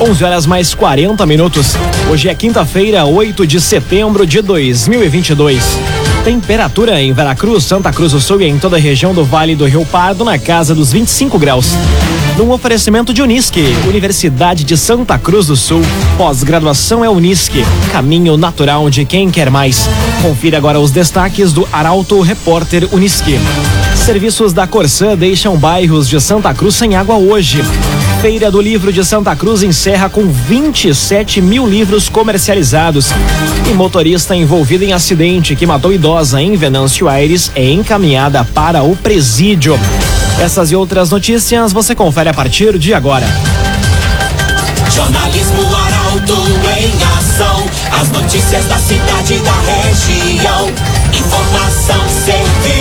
11 horas mais 40 minutos. Hoje é quinta-feira, 8 de setembro de 2022. Temperatura em Veracruz, Santa Cruz do Sul e em toda a região do Vale do Rio Pardo na casa dos 25 graus. Num oferecimento de Unisque, Universidade de Santa Cruz do Sul. Pós-graduação é Unisque, caminho natural de quem quer mais. Confira agora os destaques do Arauto Repórter Unisque. Serviços da Corsã deixam bairros de Santa Cruz sem água hoje. Feira do Livro de Santa Cruz encerra com 27 mil livros comercializados. E motorista envolvido em acidente que matou idosa em Venâncio Aires é encaminhada para o presídio. Essas e outras notícias você confere a partir de agora. Jornalismo Arauto em ação. As notícias da cidade da região. Informação, serviço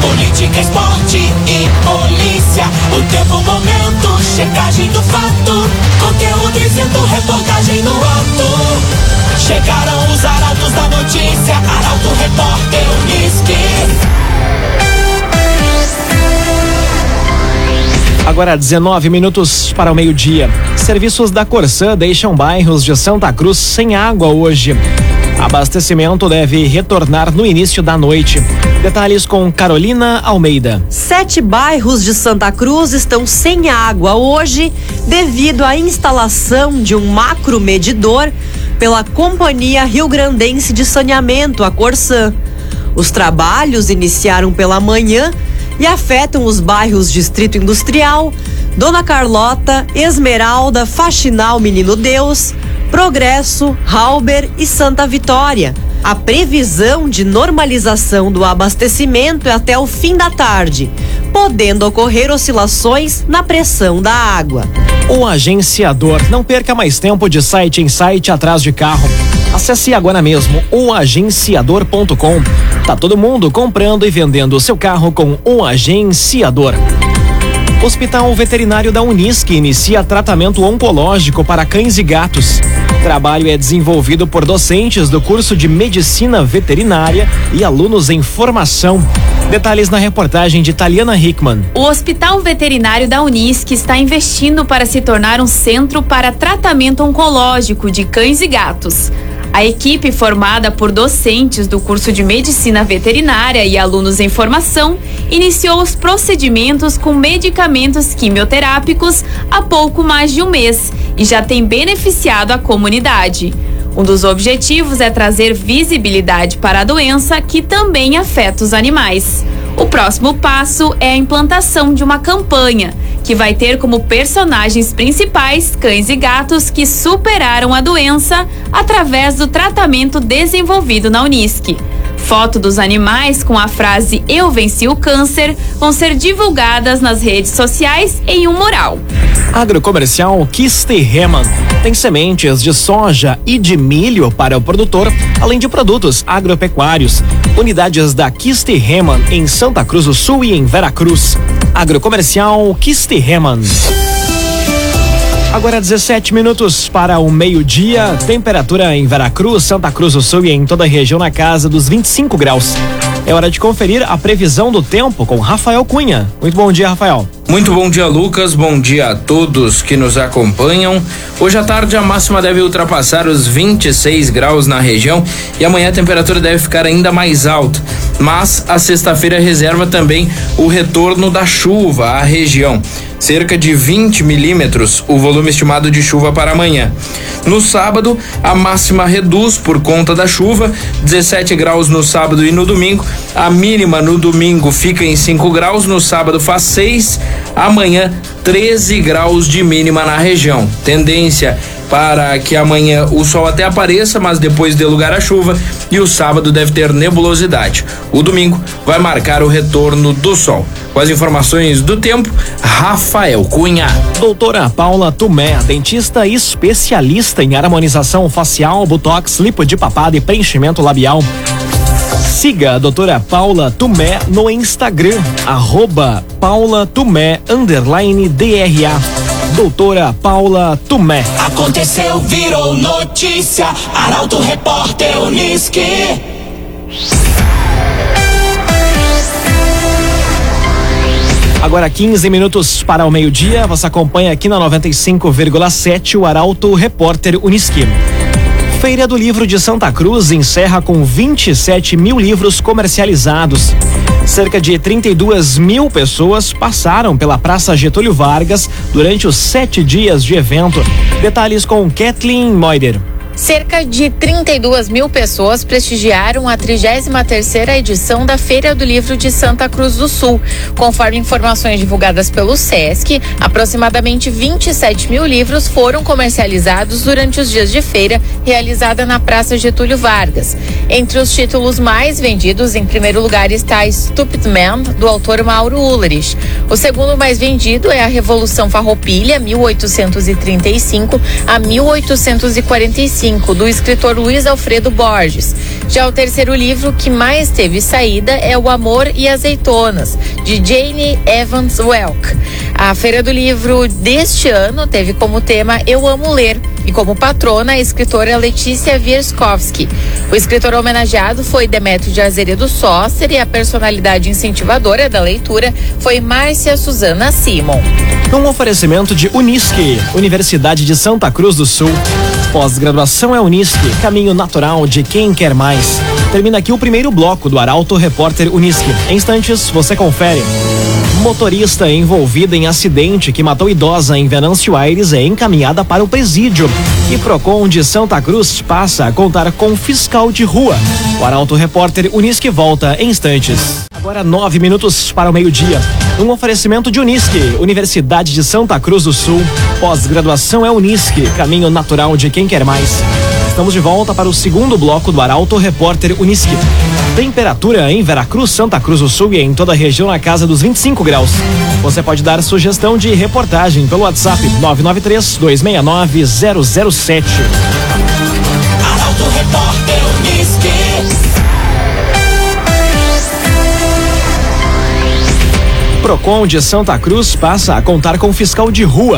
Política, esporte e polícia. O tempo, momento, checagem do fato. Conteúdo dizendo, reportagem no ato. Chegaram os arados da notícia. Arauto, repórter, Unisque. Agora 19 minutos para o meio-dia. Serviços da Corsã deixam bairros de Santa Cruz sem água hoje. Abastecimento deve retornar no início da noite. Detalhes com Carolina Almeida. Sete bairros de Santa Cruz estão sem água hoje devido à instalação de um macro medidor pela Companhia Rio Grandense de Saneamento, a Corsã. Os trabalhos iniciaram pela manhã e afetam os bairros Distrito Industrial, Dona Carlota, Esmeralda, Faxinal Menino Deus, Progresso, Halber e Santa Vitória. A previsão de normalização do abastecimento é até o fim da tarde, podendo ocorrer oscilações na pressão da água. O agenciador. Não perca mais tempo de site em site atrás de carro. Acesse agora mesmo oagenciador.com. Tá todo mundo comprando e vendendo seu carro com um agenciador. Hospital Veterinário da Unisque inicia tratamento oncológico para cães e gatos. O trabalho é desenvolvido por docentes do curso de Medicina Veterinária e alunos em formação. Detalhes na reportagem de Taliana Hickman. O Hospital Veterinário da Unisque está investindo para se tornar um centro para tratamento oncológico de cães e gatos. A equipe, formada por docentes do curso de Medicina Veterinária e alunos em formação, iniciou os procedimentos com medicamentos quimioterápicos há pouco mais de um mês e já tem beneficiado a comunidade. Um dos objetivos é trazer visibilidade para a doença que também afeta os animais. O próximo passo é a implantação de uma campanha que vai ter como personagens principais cães e gatos que superaram a doença através do tratamento desenvolvido na Unisque. Foto dos animais com a frase Eu venci o câncer vão ser divulgadas nas redes sociais em um mural. Agrocomercial Kisterreman tem sementes de soja e de milho para o produtor, além de produtos agropecuários. Unidades da Kisterreman em Santa Cruz do Sul e em Veracruz. Agrocomercial Kisterreman. Agora 17 minutos para o meio-dia. Temperatura em Veracruz, Santa Cruz do Sul e em toda a região na casa dos 25 graus. É hora de conferir a previsão do tempo com Rafael Cunha. Muito bom dia, Rafael. Muito bom dia, Lucas. Bom dia a todos que nos acompanham. Hoje à tarde a máxima deve ultrapassar os 26 graus na região e amanhã a temperatura deve ficar ainda mais alta. Mas a sexta-feira reserva também o retorno da chuva à região cerca de 20 milímetros, o volume estimado de chuva para amanhã. No sábado, a máxima reduz por conta da chuva, 17 graus no sábado e no domingo. A mínima no domingo fica em 5 graus, no sábado faz 6, amanhã 13 graus de mínima na região. Tendência para que amanhã o sol até apareça, mas depois dê lugar à chuva e o sábado deve ter nebulosidade. O domingo vai marcar o retorno do sol. Com as informações do tempo, Rafael Cunha. Doutora Paula Tumé, dentista especialista em harmonização facial, botox, lipo de papada e preenchimento labial. Siga a doutora Paula Tumé no Instagram, arroba Paula Tumé, underline DRA. Doutora Paula Tumé. Aconteceu, virou notícia. Arauto Repórter Unisque. Agora 15 minutos para o meio-dia, você acompanha aqui na 95,7 o Arauto Repórter Uniski. Feira do Livro de Santa Cruz encerra com 27 mil livros comercializados. Cerca de 32 mil pessoas passaram pela Praça Getúlio Vargas durante os sete dias de evento. Detalhes com Kathleen Moider. Cerca de 32 mil pessoas prestigiaram a 33ª edição da Feira do Livro de Santa Cruz do Sul. Conforme informações divulgadas pelo SESC, aproximadamente 27 mil livros foram comercializados durante os dias de feira realizada na Praça Getúlio Vargas. Entre os títulos mais vendidos, em primeiro lugar está Stupid Man, do autor Mauro Ulrich. O segundo mais vendido é a Revolução Farroupilha, 1835 a 1845 do escritor Luiz Alfredo Borges. Já o terceiro livro que mais teve saída é O Amor e Azeitonas, de Jane Evans Welk. A Feira do Livro deste ano teve como tema Eu Amo Ler e como patrona a escritora Letícia Wierzkowski. O escritor homenageado foi Demetrio de Azeredo Sócer e a personalidade incentivadora da leitura foi Márcia Suzana Simon. Um oferecimento de Unisque, Universidade de Santa Cruz do Sul. Pós-graduação é Unisque, caminho natural de quem quer mais. Termina aqui o primeiro bloco do Arauto Repórter Unisque. Em instantes, você confere. Motorista envolvida em acidente que matou idosa em Venâncio Aires é encaminhada para o presídio. E Procon de Santa Cruz passa a contar com fiscal de rua. O Arauto Repórter Unisque volta em instantes. Agora nove minutos para o meio-dia. Um oferecimento de Unisque, Universidade de Santa Cruz do Sul. Pós-graduação é Unisque, caminho natural de quem quer mais. Estamos de volta para o segundo bloco do Arauto Repórter Unisque. Temperatura em Veracruz, Santa Cruz do Sul e em toda a região na casa dos 25 graus. Você pode dar sugestão de reportagem pelo WhatsApp 993 269 007. Arauto Repórter Unisque. Procon de Santa Cruz passa a contar com fiscal de rua.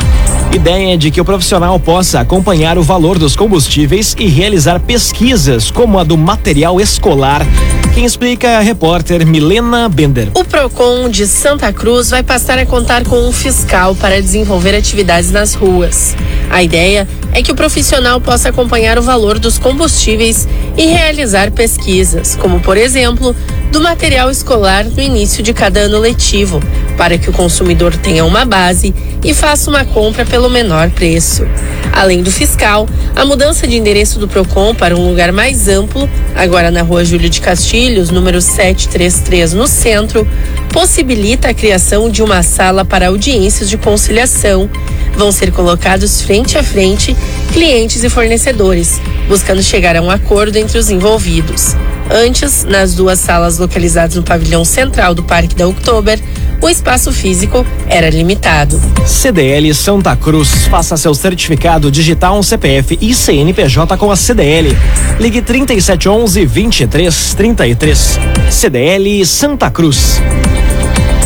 Ideia é de que o profissional possa acompanhar o valor dos combustíveis e realizar pesquisas como a do material escolar. Quem explica é a repórter Milena Bender. O Procon de Santa Cruz vai passar a contar com um fiscal para desenvolver atividades nas ruas. A ideia é que o profissional possa acompanhar o valor dos combustíveis e realizar pesquisas, como por exemplo, do material escolar no início de cada ano letivo, para que o consumidor tenha uma base e faça uma compra pelo menor preço. Além do fiscal, a mudança de endereço do Procon para um lugar mais amplo, agora na Rua Júlio de Castilhos, número 733, no centro, possibilita a criação de uma sala para audiências de conciliação. Vão ser colocados frente a frente clientes e fornecedores, buscando chegar a um acordo entre os envolvidos. Antes, nas duas salas localizadas no pavilhão central do Parque da Oktober, o espaço físico era limitado. CDL Santa Cruz. Faça seu certificado digital, um CPF e CNPJ com a CDL. Ligue 3711 2333. CDL Santa Cruz.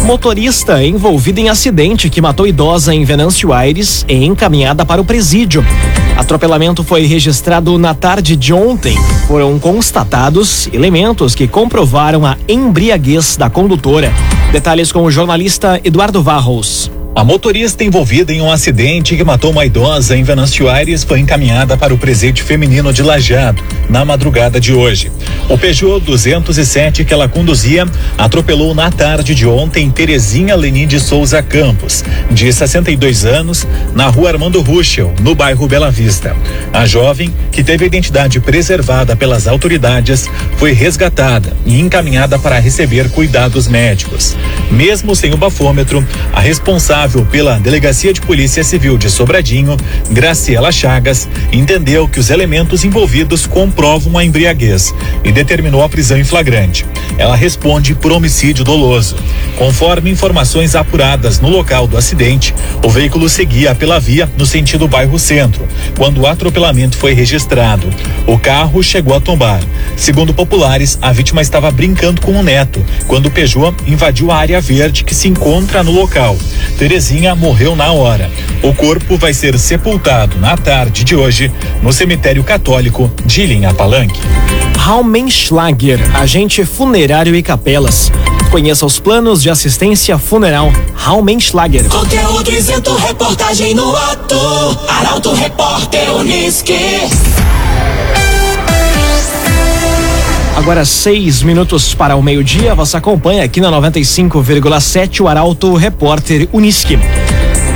Motorista envolvida em acidente que matou idosa em Venâncio Aires é encaminhada para o presídio. Atropelamento foi registrado na tarde de ontem. Foram constatados elementos que comprovaram a embriaguez da condutora. Detalhes com o jornalista Eduardo Varros. A motorista envolvida em um acidente que matou uma idosa em Venâncio Aires foi encaminhada para o presídio feminino de Lajado na madrugada de hoje. O Peugeot 207 que ela conduzia atropelou na tarde de ontem Terezinha Lenin de Souza Campos, de 62 anos, na rua Armando Ruschel, no bairro Bela Vista. A jovem, que teve a identidade preservada pelas autoridades, foi resgatada e encaminhada para receber cuidados médicos. Mesmo sem o bafômetro, a responsável pela Delegacia de Polícia Civil de Sobradinho, Graciela Chagas, entendeu que os elementos envolvidos comprovam a embriaguez e determinou a prisão em flagrante. Ela responde por homicídio doloso. Conforme informações apuradas no local do acidente, o veículo seguia pela via no sentido bairro Centro, quando o atropelamento foi registrado. O carro chegou a tombar. Segundo populares, a vítima estava brincando com o neto quando o Peugeot invadiu a área verde que se encontra no local. Terezinha morreu na hora. O corpo vai ser sepultado na tarde de hoje no cemitério católico de Linha Palanque. Raumenschlager, agente funerário e capelas. Conheça os planos de assistência funeral Raumenschlager. Conteúdo isento, reportagem no ato. Arauto Repórter Uniski. Agora seis minutos para o meio-dia, você acompanha aqui na 95,7 o Arauto Repórter Uniski.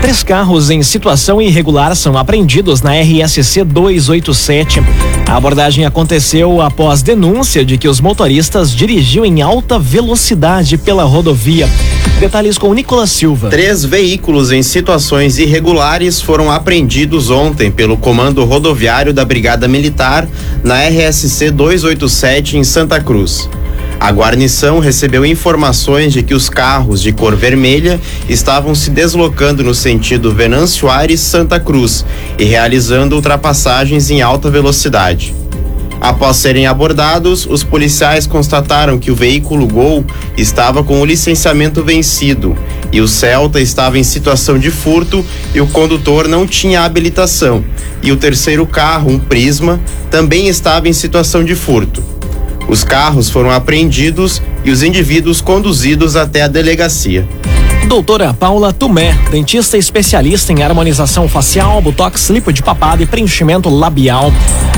Três carros em situação irregular são apreendidos na RSC 287. A abordagem aconteceu após denúncia de que os motoristas dirigiam em alta velocidade pela rodovia. Detalhes com Nicolas Silva. Três veículos em situações irregulares foram apreendidos ontem pelo Comando Rodoviário da Brigada Militar na RSC 287 em Santa Cruz. A guarnição recebeu informações de que os carros de cor vermelha estavam se deslocando no sentido Venâncio Aires Santa Cruz e realizando ultrapassagens em alta velocidade. Após serem abordados, os policiais constataram que o veículo Gol estava com o licenciamento vencido e o Celta estava em situação de furto e o condutor não tinha habilitação. E o terceiro carro, um Prisma, também estava em situação de furto. Os carros foram apreendidos e os indivíduos conduzidos até a delegacia. Doutora Paula Tumé, dentista especialista em harmonização facial, botox, lipo de papada e preenchimento labial.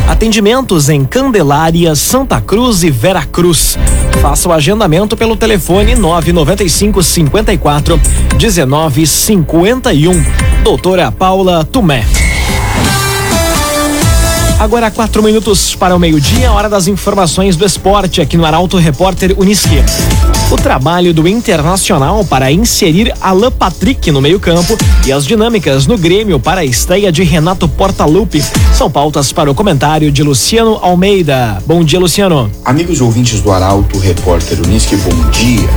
Atendimentos em Candelária, Santa Cruz e Vera Cruz. Faça o agendamento pelo telefone 995 54 19 51. Doutora Paula Tumé. Agora quatro minutos para o meio-dia, hora das informações do esporte aqui no Arauto Repórter Uniski. O trabalho do Internacional para inserir Alan Patrick no meio-campo e as dinâmicas no Grêmio para a estreia de Renato Portaluppi são pautas para o comentário de Luciano Almeida. Bom dia, Luciano. Amigos ouvintes do Arauto Repórter Uniski, bom dia.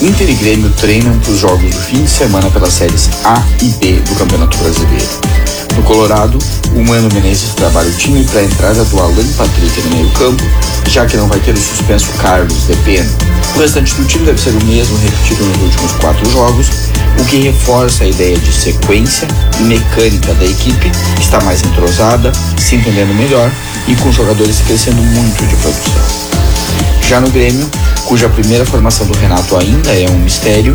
Inter e Grêmio treinam para os jogos do fim de semana pelas séries A e B do Campeonato Brasileiro. No Colorado, o Mano Menezes trabalha o time para a entrada do Alan Patrick no meio-campo, já que não vai ter o suspenso Carlos Depena. O restante do time deve ser o mesmo repetido nos últimos quatro jogos, o que reforça a ideia de sequência e mecânica da equipe, que está mais entrosada, se entendendo melhor e com jogadores crescendo muito de produção. Já no Grêmio, cuja primeira formação do Renato ainda é um mistério,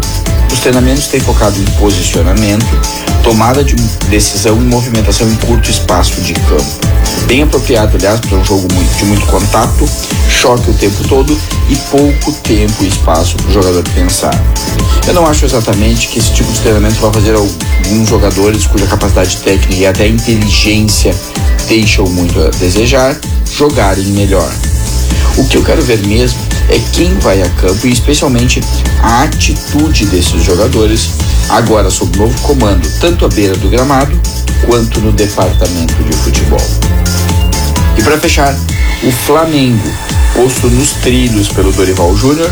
os treinamentos têm focado em posicionamento, tomada de decisão e movimentação em curto espaço de campo. Bem apropriado, aliás, para um jogo de muito contato, choque o tempo todo e pouco tempo e espaço para o jogador pensar. Eu não acho exatamente que esse tipo de treinamento vai fazer alguns jogadores cuja capacidade técnica e até inteligência deixam muito a desejar jogarem melhor. O que eu quero ver mesmo é quem vai a campo e especialmente a atitude desses jogadores agora sob novo comando, tanto à beira do gramado quanto no departamento de futebol. E para fechar, o Flamengo, posto nos trilhos pelo Dorival Júnior,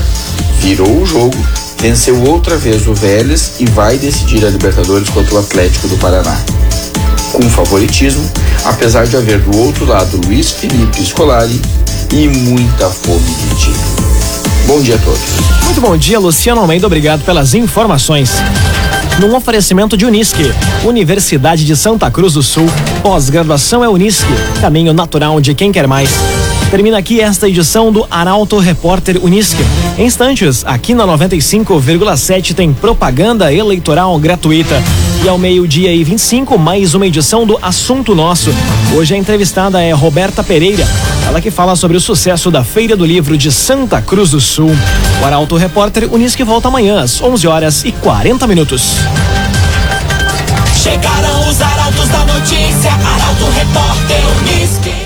virou o jogo, venceu outra vez o Vélez e vai decidir a Libertadores contra o Atlético do Paraná. Com favoritismo, apesar de haver do outro lado Luiz Felipe Scolari e muita fome de título. Bom dia a todos. Muito bom dia, Luciano Almeida. Obrigado pelas informações. Num oferecimento de Unisque, Universidade de Santa Cruz do Sul, pós-graduação é Unisque, caminho natural de quem quer mais. Termina aqui esta edição do Arauto Repórter Unisque. Em instantes, aqui na 95,7 tem propaganda eleitoral gratuita. E ao meio-dia e 25, mais uma edição do Assunto Nosso. Hoje a entrevistada é Roberta Pereira, ela que fala sobre o sucesso da Feira do Livro de Santa Cruz do Sul. O Arauto Repórter Unisque volta amanhã às 11 horas e 40 minutos. Chegaram os arautos da notícia, Arauto Repórter Unisque.